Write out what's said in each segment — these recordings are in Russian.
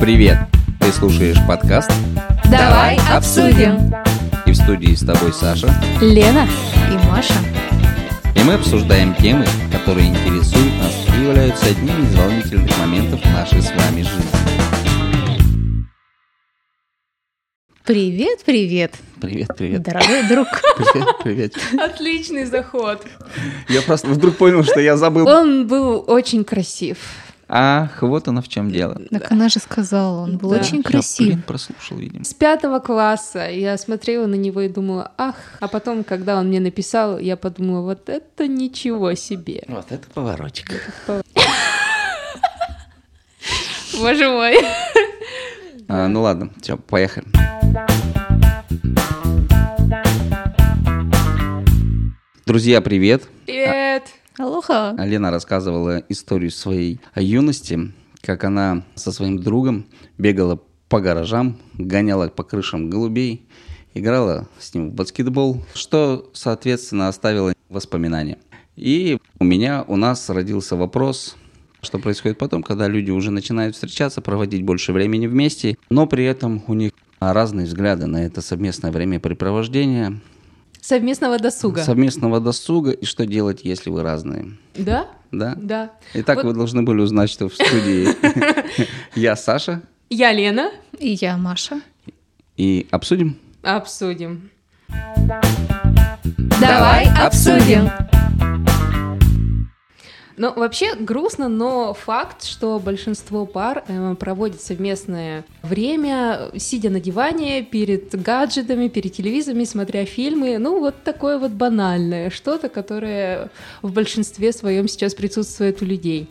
Привет! Ты слушаешь подкаст Давай обсудим. и в студии с тобой Саша. Лена и Маша. И мы обсуждаем темы, которые интересуют нас и являются одними из волнительных моментов нашей с вами жизни. Привет, привет, Привет, привет. дорогой друг. Привет, привет. Отличный заход. Я просто вдруг понял, что я забыл. Он был очень красив. Ах, вот оно в чем дело. Так она же сказала, он был Да. очень Я, красив. блин, прослушал, видимо. С пятого класса я смотрела на него и думала, ах. А потом, когда он мне написал, я подумала, вот это ничего себе. Вот это поворотик. Боже мой. А, ну ладно, все, поехали. Друзья, привет. Привет. Алоха. Лена рассказывала историю своей юности, как она со своим другом бегала по гаражам, гоняла по крышам голубей, играла с ним в баскетбол, что, соответственно, оставило воспоминания. И у меня, у нас родился вопрос, что происходит потом, когда люди уже начинают встречаться, проводить больше времени вместе, но при этом у них разные взгляды на это совместное времяпрепровождение, Совместного досуга. совместного досуга, и что делать, если вы разные. Да? Да? Да. Итак, Вот вы должны были узнать, что в студии я Саша, Я Лена. И я Маша. и обсудим. Обсудим. Давай обсудим. Ну, вообще грустно, но факт, что большинство пар э, проводит совместное время, сидя на диване, перед гаджетами, перед телевизорами, смотря фильмы. Ну, вот такое вот банальное что-то, которое в большинстве своем сейчас присутствует у людей.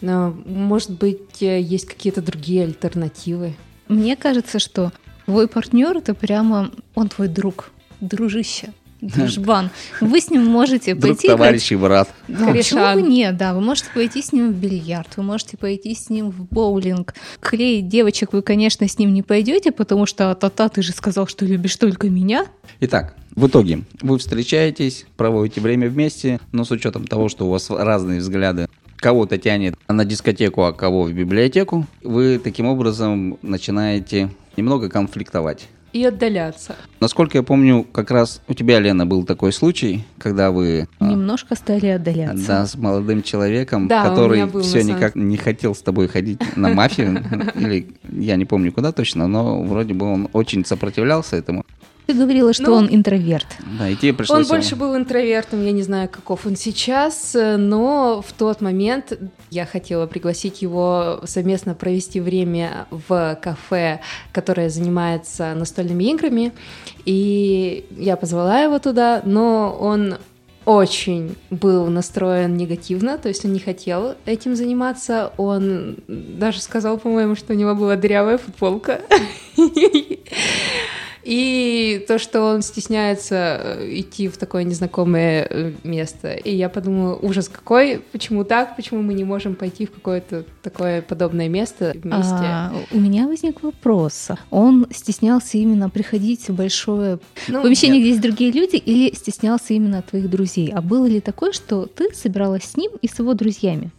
Но, может быть, э, есть какие-то другие альтернативы. Мне кажется, что твой партнер это прямо он твой друг, дружище. Дружбан. Вы с ним можете Друг, пойти товарищ и брат. Да, почему бы нет, да, вы можете пойти с ним в бильярд, вы можете пойти с ним в боулинг. Клеить девочек вы, конечно, с ним не пойдете, потому что та-та, ты же сказал, что любишь только меня. Итак, в итоге вы встречаетесь, проводите время вместе, но с учетом того, что у вас разные взгляды, кого-то тянет на дискотеку, а кого в библиотеку, вы таким образом начинаете немного конфликтовать. И отдаляться. Насколько я помню, как раз у тебя, Лена, был такой случай, когда вы а, Немножко стали отдаляться. Да, с молодым человеком, Да, который был, все самом- никак не хотел с тобой ходить на мафию, или я не помню куда точно, но вроде бы он очень сопротивлялся этому. Ты говорила, что Ну, он интроверт. Да, и тебе пришлось... Он ему- больше был интровертом, я не знаю, каков он сейчас, но в тот момент я хотела пригласить его совместно провести время в кафе, которое занимается настольными играми, и я позвала его туда, но он очень был настроен негативно, то есть он не хотел этим заниматься, он даже сказал, по-моему, что у него была дырявая футболка. И то, что он стесняется э, идти в такое незнакомое э, место. И я подумала, ужас какой, почему так, почему мы не можем пойти в какое-то такое подобное место вместе. А, у меня возник вопрос. Он стеснялся именно приходить в большое Ну, помещение, нет. где есть другие люди, или стеснялся именно твоих друзей? А было ли такое, что ты собиралась с ним и с его друзьями?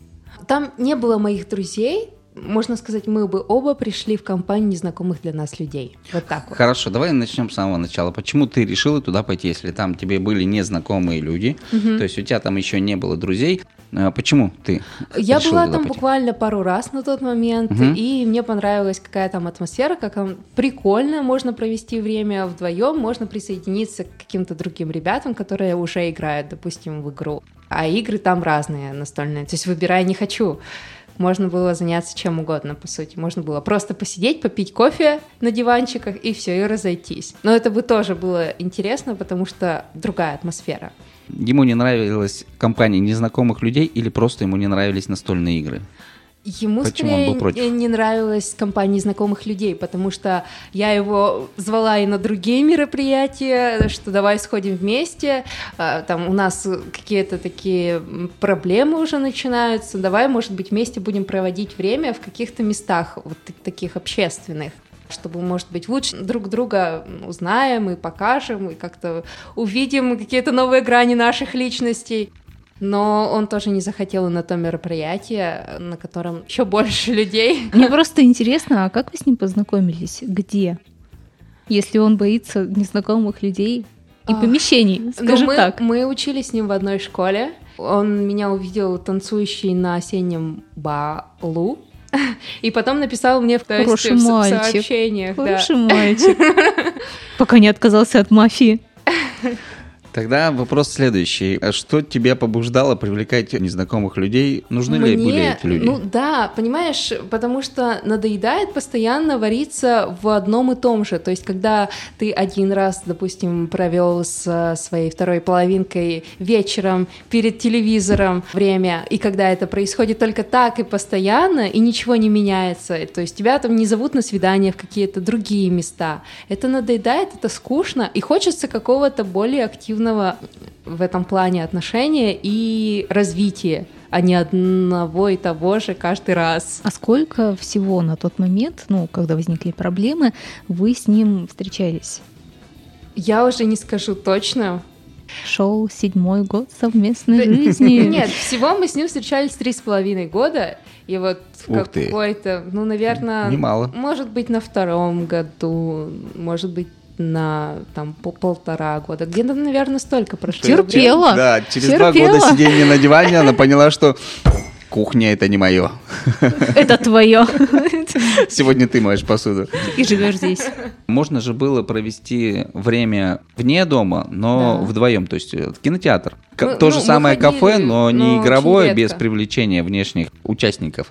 Там не было моих друзей. Можно сказать, мы бы оба пришли в компанию незнакомых для нас людей. Вот так вот. Хорошо, давай начнем с самого начала. Почему ты решила туда пойти, если там тебе были незнакомые люди, то есть у тебя там еще не было друзей? А Почему ты Я была там пойти? буквально пару раз на тот момент, Мгм. и мне понравилась какая там атмосфера, как там прикольно можно провести время вдвоем, можно присоединиться к каким-то другим ребятам, которые уже играют, допустим, в игру. А игры там разные настольные, то есть выбирай не хочу. Можно было заняться чем угодно, по сути. Можно было просто посидеть, попить кофе на диванчиках и все, и разойтись. Но это бы тоже было интересно, потому что другая атмосфера. Ему не нравилась компания незнакомых людей или просто ему не нравились настольные игры? Ему Почему он скорее был против? не- нравилась компания знакомых людей, потому что я его звала и на другие мероприятия, что давай сходим вместе, а, там у нас какие-то такие проблемы уже начинаются, давай, может быть, вместе будем проводить время в каких-то местах вот так- таких общественных чтобы, может быть, лучше друг друга узнаем и покажем, и как-то увидим какие-то новые грани наших личностей. Но он тоже не захотел и на то мероприятие, на котором еще больше людей. Мне просто интересно, а как вы с ним познакомились? Где? Если он боится незнакомых людей и А, помещений, Ну, скажем мы, так. мы учились с ним в одной школе. Он меня увидел танцующей на осеннем балу. И потом написал мне в, то есть, в мальчик. сообщениях. да. Хороший мальчик. Пока не отказался от мафии. Тогда вопрос следующий. А Что тебя побуждало привлекать незнакомых людей? Нужны ли Мне- были эти люди? Ну да, понимаешь, потому что надоедает постоянно вариться в одном и том же. То есть, когда ты один раз, допустим, провел с своей второй половинкой вечером перед телевизором время, и когда это происходит только так и постоянно, и ничего не меняется, то есть тебя там не зовут на свидание в какие-то другие места. Это надоедает, это скучно, и хочется какого-то более активного в этом плане отношения и развития а не одного и того же каждый раз. А сколько всего на тот момент, ну, когда возникли проблемы, вы с ним встречались? Я уже не скажу точно. Шел седьмой год совместной Да- жизни. Нет, всего мы с ним встречались три с половиной года, и вот какой-то, ну, наверное, Немало. может быть, на втором году, может быть, на там по- полтора года. Где-то, наверное, столько прошло. Терпела. Да, через два Терпела. года сидения на диване она поняла, что кухня это не мое. Это твое. Сегодня ты моешь посуду. И живешь здесь. Можно же было провести время вне дома, но Да. вдвоем, то есть э, кинотеатр. Ну, То ну, же самое ходили, кафе, но но не игровое, без привлечения внешних участников,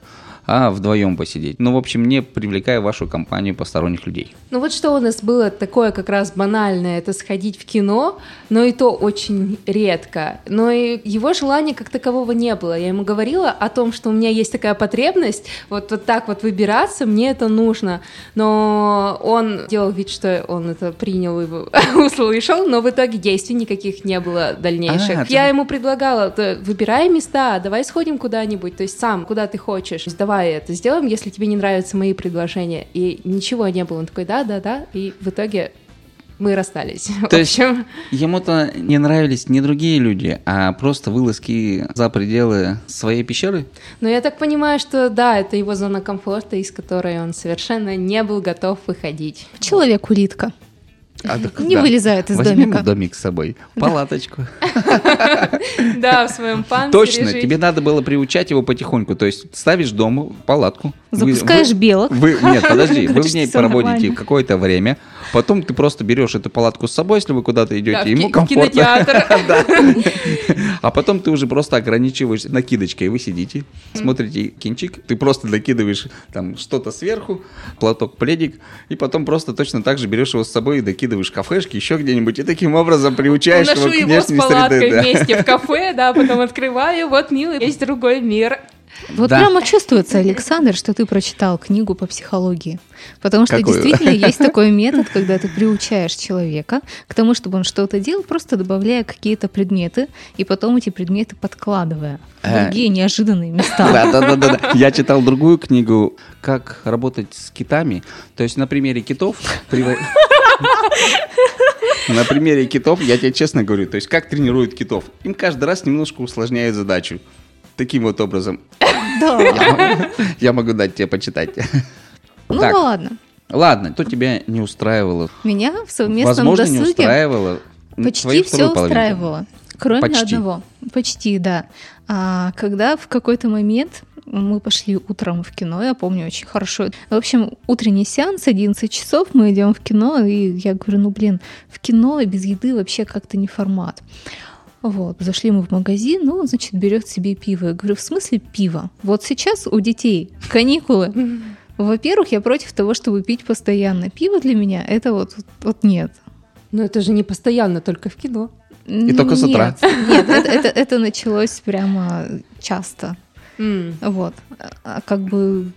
а вдвоем посидеть. Ну, в общем, не привлекая вашу компанию посторонних людей. Ну вот что у нас было такое как раз банальное, это сходить в кино, но и то очень редко. Но и его желания как такового не было. Я ему говорила о том, что у меня есть такая потребность, вот, вот так вот выбираться, мне это нужно. Но он делал вид, что он это принял и услышал, но в итоге действий никаких не было дальнейших. А, Я ему предлагала, «Да, выбирай места, давай сходим куда-нибудь, то есть сам, куда ты хочешь, давай это сделаем, если тебе не нравятся мои предложения. И ничего не было. Он такой, да, да, да, и в итоге мы расстались. То в есть- общем, Ему-то не нравились не другие люди, а просто вылазки за пределы своей пещеры? но я так понимаю, что да, это его зона комфорта, из которой он совершенно не был готов выходить. Человек-улитка. А, так Не да. вылезает из Возьмем домика. домик с собой, палаточку. Да, в своем панцире Точно, тебе надо было приучать его потихоньку. То есть ставишь дом, палатку. Запускаешь белок. Нет, подожди, вы в ней проводите какое-то время, потом ты просто берешь эту палатку с собой, если вы куда-то идете, Да, ему комфортно. А потом ты уже просто ограничиваешь накидочкой. Вы сидите, смотрите кинчик, ты просто накидываешь там что-то сверху, платок, пледик, и потом просто точно так же берешь его с собой и докидываешь кафешки, еще где-нибудь, и таким образом приучаешь его к его с внешней палаткой вместе в кафе, да, потом открываю, вот, милый, есть другой мир. Вот Да. прямо чувствуется, Александр, что ты прочитал книгу по психологии. Потому что Какую? действительно есть такой метод, когда ты приучаешь человека к тому, чтобы он что-то делал, просто добавляя какие-то предметы, и потом эти предметы подкладывая в Э, другие неожиданные места. Да, да, да, да, да. Я читал другую книгу, как работать с китами. То есть на примере китов. На примере китов, я тебе честно говорю, то есть как тренируют китов. Им каждый раз немножко усложняют задачу. Таким вот образом. Да. Я могу, дать тебе почитать. Ну ладно. Ладно, то тебя не устраивало. Меня в совместном Возможно, не досуге устраивало. м, Почти все устраивало, кроме Почти. одного. Почти, да. А когда в какой-то момент мы пошли утром в кино, я помню очень хорошо. В общем, утренний сеанс, 11 часов, мы идем в кино, и я говорю, ну блин, в кино без еды вообще как-то не формат. Вот, зашли мы в магазин, ну, значит, берет себе пиво. Я говорю, в смысле пиво? Вот сейчас у детей каникулы. Во-первых, я против того, чтобы пить постоянно. Пиво для меня это вот, вот нет. Но это же не постоянно, только в кино. И только с утра. Нет, это, это, это началось прямо часто. М. Вот. А как бы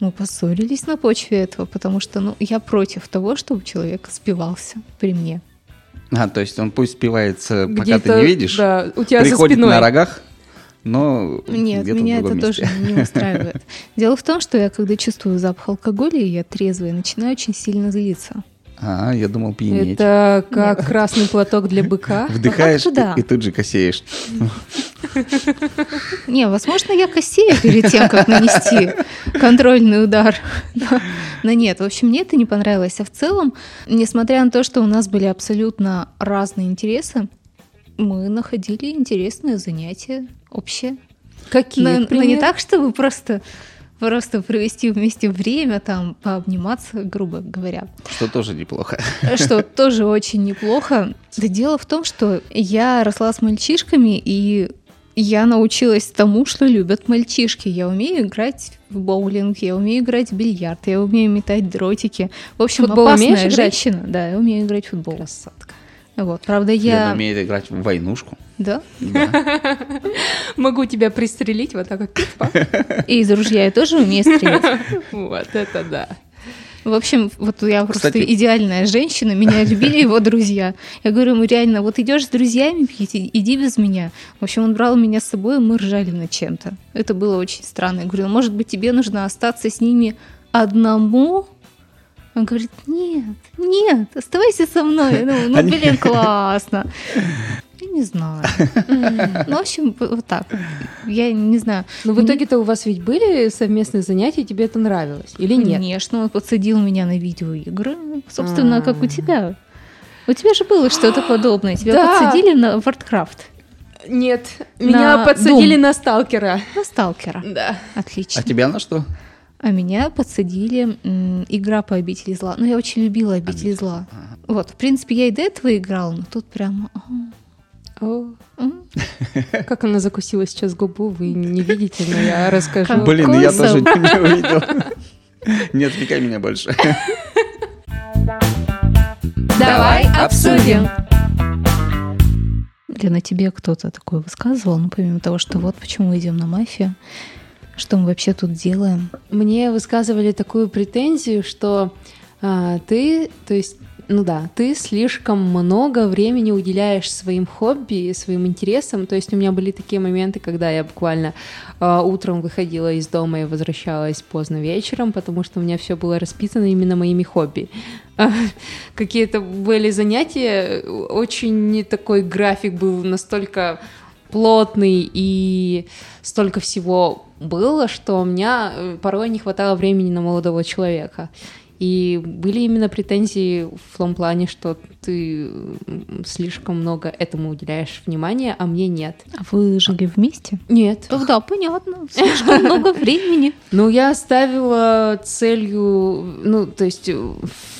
мы поссорились на почве этого, потому что ну, я против того, чтобы человек спивался при мне. А, то есть он пусть спивается, пока ты не видишь, Да, у тебя за приходит спиной. на рогах, но Нет, где-то в меня это другом тоже месте. не устраивает. Дело в том, что я, когда чувствую запах алкоголя, и я трезвая, начинаю очень сильно злиться. А, я думал пьянеть. Это как красный платок для быка. Вдыхаешь Ну, да. и, и тут же косеешь. Не, возможно, я косею перед тем, как нанести контрольный удар. Но нет, в общем, мне это не понравилось. А в целом, несмотря на то, что у нас были абсолютно разные интересы, мы находили интересные занятия общие. Какие? Но, но не так, чтобы просто просто провести вместе время, там, пообниматься, грубо говоря. Что тоже неплохо. Что тоже очень неплохо. Да дело в том, что я росла с мальчишками, и я научилась тому, что любят мальчишки. Я умею играть в боулинг, я умею играть в бильярд, я умею метать дротики. В общем, футбол опасная женщина. Да, я умею играть в футбол. Красотка. Вот, правда, я... Лена умеет играть в войнушку. Да? Да. Могу тебя пристрелить вот так вот. И из ружья я тоже умею стрелять. Вот это да. В общем, вот я просто Кстати- идеальная женщина, меня любили его друзья. Я говорю ему реально, вот идешь с друзьями пить, и- иди без меня. В общем, он брал меня с собой, и мы ржали над чем-то. Это было очень странно. Я говорю, может быть, тебе нужно остаться с ними одному? Он говорит, нет, нет, оставайся со мной. Ну, Они- блин, классно. Я не знаю. Ну, в общем, вот так. Я не знаю. Но в итоге-то у вас ведь были совместные занятия, тебе это нравилось или нет? Конечно, он подсадил меня на видеоигры, собственно, как у А. тебя. У тебя же было что-то подобное. Тебя Да. подсадили на Warcraft, Нет, меня На подсадили на сталкера. на Сталкера. Да. Отлично. А тебя на что? А меня подсадили м, игра по обители зла. Ну, я очень любила обитель зла. Вот, в принципе, я и до этого играла, но тут прям... ага, О, м. как она закусила сейчас губу, вы не видите, но я расскажу. Блин, я тоже не увидел. Не отвлекай меня больше. Давай обсудим. Лена, тебе кто-то такое высказывал, ну, помимо того, что вот почему идем на мафию, что мы вообще тут делаем? Мне высказывали такую претензию, что а, ты, то есть, ну да, ты слишком много времени уделяешь своим хобби, своим интересам. То есть у меня были такие моменты, когда я буквально а, утром выходила из дома и возвращалась поздно вечером, потому что у меня все было расписано именно моими хобби. А, Какие-то были занятия, очень не такой график был настолько плотный и столько всего было, что у меня э, порой не хватало времени на молодого человека. И были именно претензии в том плане, что ты слишком много этому уделяешь внимания, а мне нет. А вы жили вместе? Нет. Да, да, понятно. Слишком много времени. Ну, я ставила целью, ну, то есть э,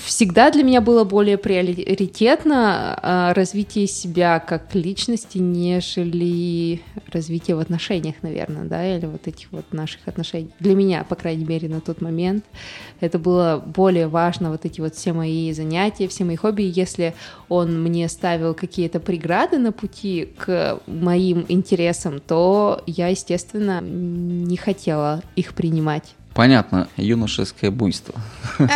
всегда для меня было более приоритетно а, развитие себя как личности, нежели развитие в отношениях, наверное, да, или вот этих вот наших отношений. Для меня, по крайней мере, на тот момент это было более важно, вот эти вот все мои занятия, все мои хобби. Если он мне ставил какие-то преграды на пути к моим интересам, то я, естественно, не хотела их принимать. Понятно, юношеское буйство.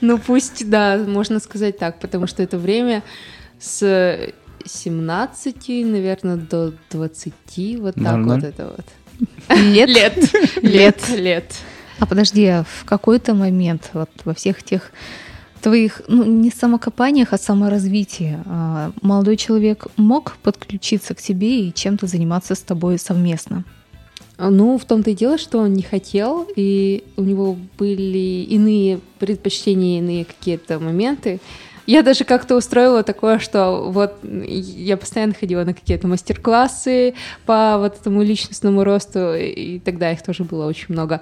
Ну пусть, да, можно сказать так, потому что это время с 17, наверное, до 20, вот так вот это вот. Лет? Лет. Лет. Лет. А подожди, а в какой-то момент вот во всех тех твоих, ну, не самокопаниях, а саморазвитии, а, молодой человек мог подключиться к тебе и чем-то заниматься с тобой совместно? Ну, в том-то и дело, что он не хотел, и у него были иные предпочтения, иные какие-то моменты. Я даже как-то устроила такое, что вот я постоянно ходила на какие-то мастер-классы по вот этому личностному росту, и тогда их тоже было очень много.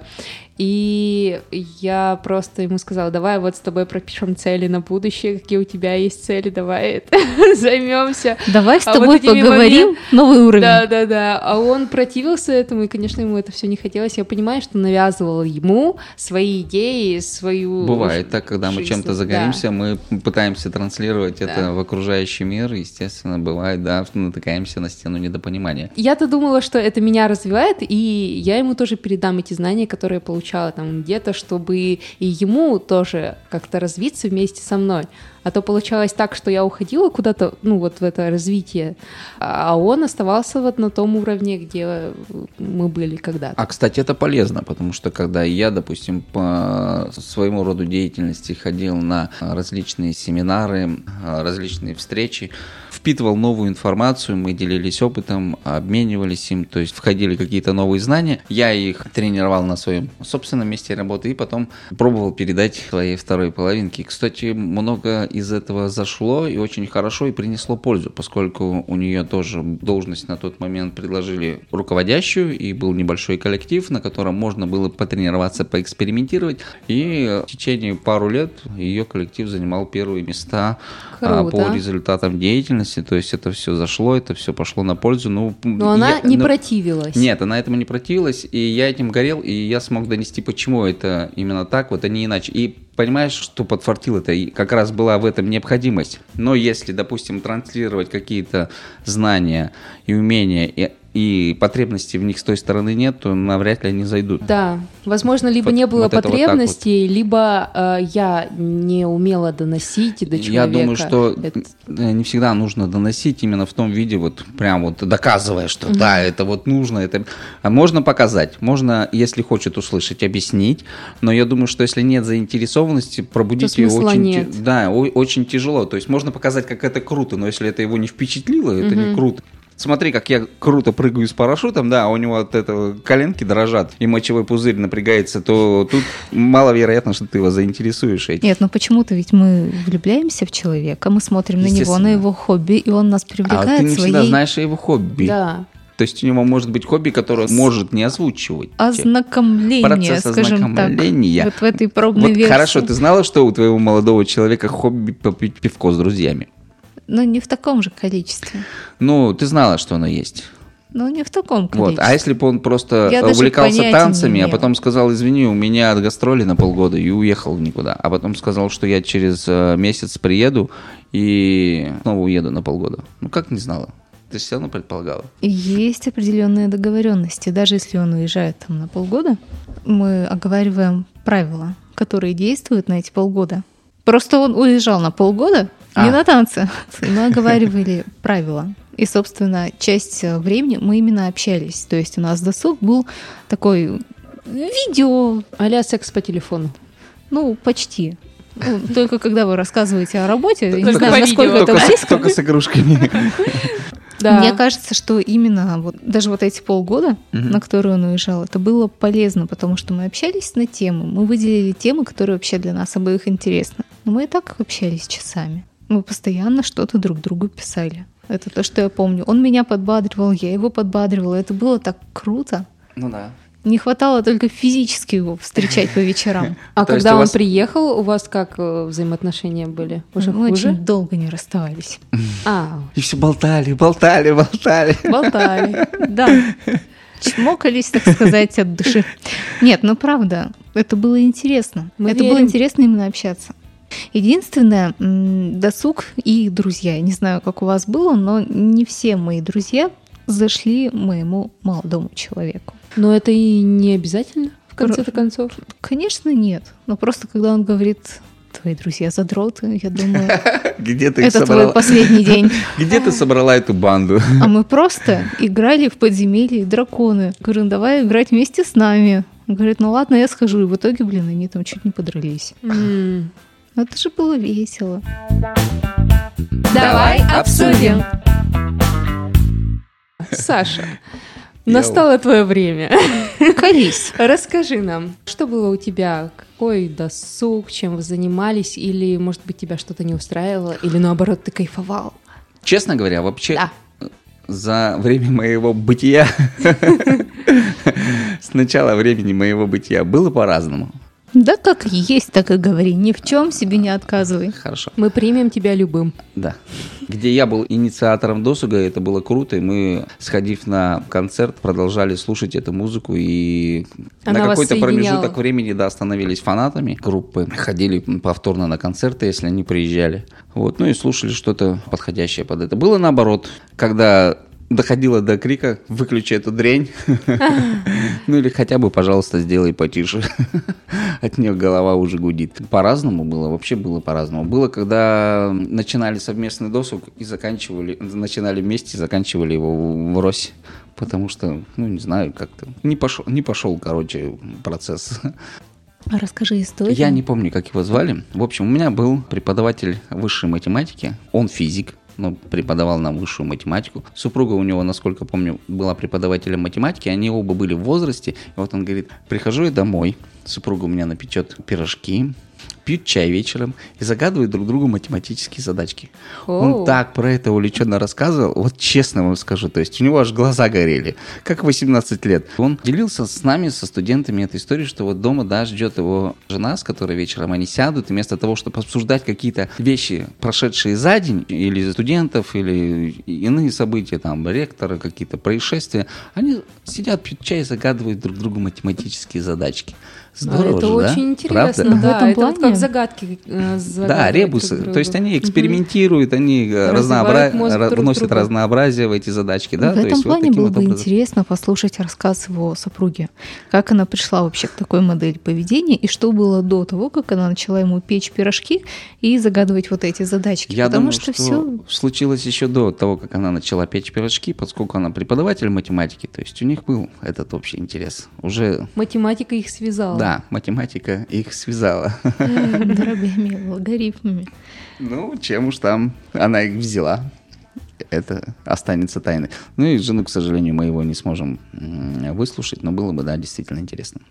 И я просто ему сказала, давай вот с тобой пропишем цели на будущее, какие у тебя есть цели, давай займемся. Давай с А вот тобой поговорим, новый уровень. Да, да, да. А он противился этому, и, конечно, ему это все не хотелось. Я понимаю, что навязывал ему свои идеи, свою. Бывает так, когда мы чем-то Да. загоримся, мы пытаемся транслировать Да. это в окружающий мир, естественно, бывает, да, что натыкаемся на стену недопонимания. Я-то думала, что это меня развивает, и я ему тоже передам эти знания, которые я получала там где-то, чтобы и ему тоже как-то развиться вместе со мной. А то получалось так, что я уходила куда-то, ну вот в это развитие, а он оставался вот на том уровне, где мы были когда-то. А, кстати, это полезно, потому что когда я, допустим, по своему роду деятельности ходил на различные семинары, различные встречи, впитывал новую информацию, мы делились опытом, обменивались им, то есть входили какие-то новые знания. Я их тренировал на своем собственном месте работы и потом пробовал передать своей второй половинке. Кстати, много из этого зашло и очень хорошо и принесло пользу, поскольку у нее тоже должность на тот момент предложили руководящую и был небольшой коллектив, на котором можно было потренироваться, поэкспериментировать. И в течение пару лет ее коллектив занимал первые места а, Круто. по результатам деятельности. То есть это все зашло, это все пошло на пользу. Ну, Но она я- не ну, противилась. нет, она этому не противилась, и я этим горел, и я смог донести, почему это именно так, вот, а не иначе. И понимаешь, что подфартил это, и как раз была в этом необходимость. Но если, допустим, транслировать какие-то знания и умения, и, и потребности в них с той стороны нет, то навряд ли они зайдут. Да, возможно, либо Вот- не было вот это вот потребностей, либо э, я не умела доносить до человека. Я думаю, что Это- э, не всегда нужно доносить именно в том виде, вот прям вот доказывая, что да, это вот нужно, это А можно показать, можно, если хочет услышать, объяснить, но я думаю, что если нет заинтересованности, пробудить То ее очень, нет. да, о- очень тяжело. То есть можно показать, как это круто, но если это его не впечатлило, это не круто. Смотри, как я круто прыгаю с парашютом, да, а у него от этого коленки дрожат, и мочевой пузырь напрягается, то тут маловероятно, что ты его заинтересуешь этим. Нет, ну почему-то ведь мы влюбляемся в человека, мы смотрим на него, на его хобби, и он нас А привлекает ты не своей всегда знаешь о его хобби. Да. То есть у него может быть хобби, которое он может не озвучивать. ознакомления, Процесс скажем так. ознакомления. Вот в этой пробной Вот версии. хорошо, ты знала, что у твоего молодого человека хобби попить пивко с друзьями? Но не в таком же количестве. Ну, ты знала, что оно есть. Ну, не в таком Вот. количестве. А если бы он просто Я увлекался танцами, а потом сказал, извини, у меня от гастроли на полгода, и уехал никуда. А потом сказал, что я через э, месяц приеду и снова уеду на полгода. Ну, как не знала? Ты все равно предполагала. Есть определенные договоренности. Даже если он уезжает там на полгода, мы оговариваем правила, которые действуют на эти полгода. Просто он уезжал на полгода, не А. на танцы. Мы оговаривали правила. И, собственно, часть э, времени мы именно общались. То есть у нас досуг был такой видео, а секс по телефону. ну, почти. Ну, только когда вы рассказываете о работе, я не Только знаю, насколько видео. это Только, с- близко. только с игрушками. Да. Мне кажется, что именно вот даже вот эти полгода, Мгм. на которые он уезжал, это было полезно, потому что мы общались на тему, мы выделили темы, которые вообще для нас обоих интересны. Но мы и так общались часами. Мы постоянно что-то друг другу писали. Это то, что я помню. Он меня подбадривал, я его подбадривала. Это было так круто. Ну да. Не хватало только физически его встречать по вечерам. А То когда он вас- приехал, у вас как э, взаимоотношения были? Уже Мы хуже? очень долго не расставались. А, И все болтали, болтали, болтали. болтали. Да. Чмокались, так сказать, от души. Нет, ну правда, это было интересно. Мы это было верим. интересно именно общаться. Единственное, досуг и друзья. Я не знаю, как у вас было, но не все мои друзья зашли моему молодому человеку. Но это и не обязательно, в конце-то концов. Конечно, нет. Но просто когда он говорит, твои друзья задроты, я думаю, Где ты это твой собрала? последний день. Где ты собрала эту банду? А мы просто играли в подземелье драконы. Говорю, ну давай играть вместе с нами. Он говорит, ну ладно, я схожу. И в итоге, блин, они там чуть не подрались. Это же было весело. Давай обсудим. Саша, настало твое время. Колись. Расскажи нам, что было у тебя, какой досуг, чем вы занимались, или, может быть, тебя что-то не устраивало, или наоборот, ты кайфовал? Честно говоря, вообще Да. за время моего бытия, с начала времени моего бытия, было по-разному. Да как есть, так и говори. Ни в чем себе не отказывай. Хорошо. Мы примем тебя любым. Да. Где я был инициатором досуга, это было круто, и мы, сходив на концерт, продолжали слушать эту музыку, и Она на какой-то промежуток времени, да, становились фанатами группы, ходили повторно на концерты, если они приезжали, вот, ну и слушали что-то подходящее под это. Было наоборот, когда доходило до крика «выключи эту дрянь». Ну или хотя бы, пожалуйста, сделай потише. От нее голова уже гудит. По-разному было, вообще было по-разному. Было, когда начинали совместный досуг и заканчивали, начинали вместе и заканчивали его в Рось. Потому что, ну, не знаю, как-то не пошел, не пошел, короче, процесс. Расскажи историю. Я не помню, как его звали. В общем, у меня был преподаватель высшей математики. Он физик, но преподавал нам высшую математику. Супруга у него, насколько помню, была преподавателем математики. Они оба были в возрасте. И вот он говорит, прихожу я домой, супруга у меня напечет пирожки, пьют чай вечером и загадывают друг другу математические задачки. Он Оу. так про это увлеченно рассказывал, вот честно вам скажу, то есть у него аж глаза горели, как 18 лет. Он делился с нами, со студентами этой историей, что вот дома, да, ждет его жена, с которой вечером они сядут, и вместо того, чтобы обсуждать какие-то вещи, прошедшие за день, или студентов, или иные события, там, ректора, какие-то происшествия, они сидят, пьют чай и загадывают друг другу математические задачки. Здорово это же, да? очень Правда? интересно, В да. этом это вот плане- как загадки. э, Да, ребусы. друг То есть они экспериментируют, они э, разнообра- вносят друга. разнообразие в эти задачки. Да? в То этом есть вот плане таким было вот бы образом. интересно послушать рассказ его супруги. Как она пришла вообще к такой модели поведения и что было до того, как она начала ему печь пирожки и загадывать вот эти задачки. Я Потому думаю, что, что, все случилось еще до того, как она начала печь пирожки, поскольку она преподаватель математики, то есть у них был этот общий интерес. Уже, Математика их связала. да, математика их связала. дробями, логарифмами. Ну, чем уж там она их взяла. Это останется тайной. Ну и жену, к сожалению, мы его не сможем выслушать, но было бы, да, действительно интересно.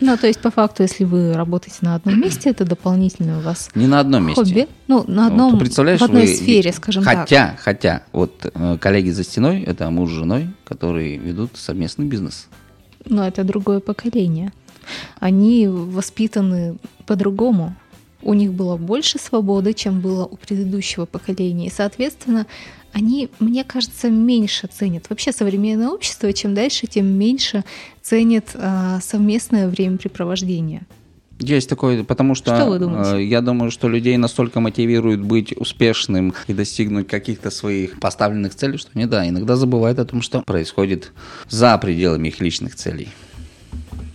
Ну, то есть, по факту, если вы работаете на одном месте, это дополнительное у вас Не на одном месте. хобби. Ну, на Вот одном, ты представляешь, в одной вы- сфере, скажем так. хотя, Хотя, вот э, коллеги за стеной, это муж с женой, которые ведут совместный бизнес. Но это другое поколение. Они воспитаны по-другому. У них было больше свободы, чем было у предыдущего поколения. И, соответственно, они, мне кажется, меньше ценят. Вообще современное общество, чем дальше, тем меньше ценит а, совместное времяпрепровождение. Есть такое, потому что, Что вы думаете? э, я думаю, что людей настолько мотивирует быть успешным и достигнуть каких-то своих поставленных целей, что они, да, иногда забывают о том, что происходит за пределами их личных целей.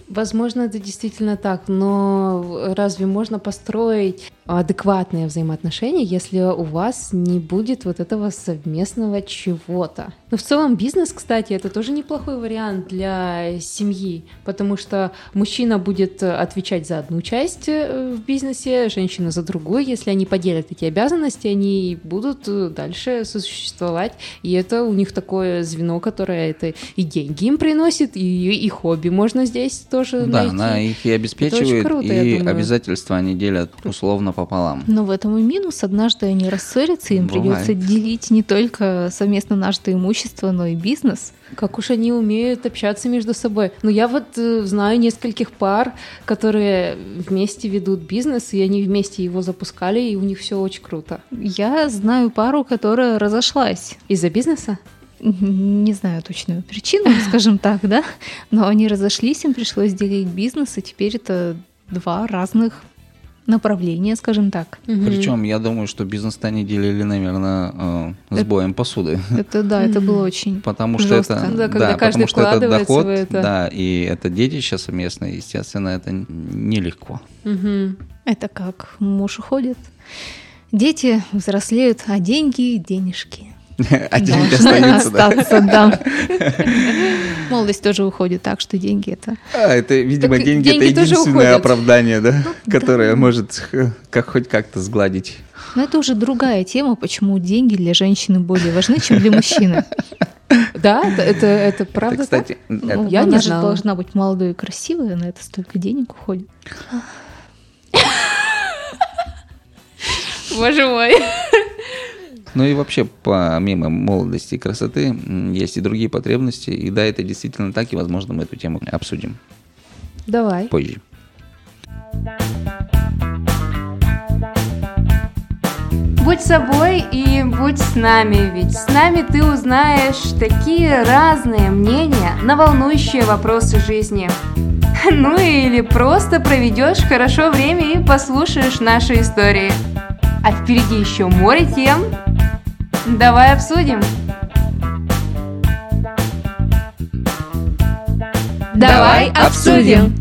Возможно, это действительно так, но разве можно построить адекватные взаимоотношения, если у вас не будет вот этого совместного чего-то? Ну, в целом, бизнес, кстати, это тоже неплохой вариант для семьи, потому что мужчина будет отвечать за одну часть э, в бизнесе, женщина за другую. Если они поделят эти обязанности, они будут э, дальше существовать, и это у них такое звено, которое это и деньги им приносит, и, и хобби можно здесь тоже Да, найти. она их и обеспечивает, круто, я и думаю. обязательства они делят условно пополам. Но в этом и минус. Однажды они рассорятся, им Бывает. придется делить не только совместно нажитое имущество, но и бизнес. Как уж они умеют общаться между собой. Ну, я вот э, знаю нескольких пар, которые вместе ведут бизнес, и они вместе его запускали, и у них все очень круто. Я знаю пару, которая разошлась. Из-за бизнеса? Не знаю точную причину, скажем так, да, но они разошлись, им пришлось делить бизнес, и теперь это два разных направления, скажем так. Причем я думаю, что бизнес-то они делили, наверное, э, с боем посуды. Это да, это было очень Потому что жестко. это, Да, потому что это доход, это. да, и это детище совместное, естественно, это нелегко. Это как муж уходит, дети взрослеют, а деньги денежки. А деньги остаются, да. остаться, да. Молодость тоже уходит так, что деньги это А, это, видимо, Так деньги, деньги это единственное оправдание, да, которое может как хоть как-то сгладить. Но это уже другая тема, почему деньги для женщины более важны, чем для мужчины. Да, это, это, это Это, правда кстати, Ну, это- Я Она не же знала. должна быть молодой и красивой, на это столько денег уходит. так? Боже мой. Ну и вообще, помимо молодости и красоты, есть и другие потребности. И да, это действительно так, и, возможно, мы эту тему обсудим Давай. позже. Будь собой и будь с нами, ведь с нами ты узнаешь такие разные мнения на волнующие вопросы жизни. Ну или просто проведешь хорошо время и послушаешь наши истории. А впереди еще море тем. Давай обсудим. Давай обсудим.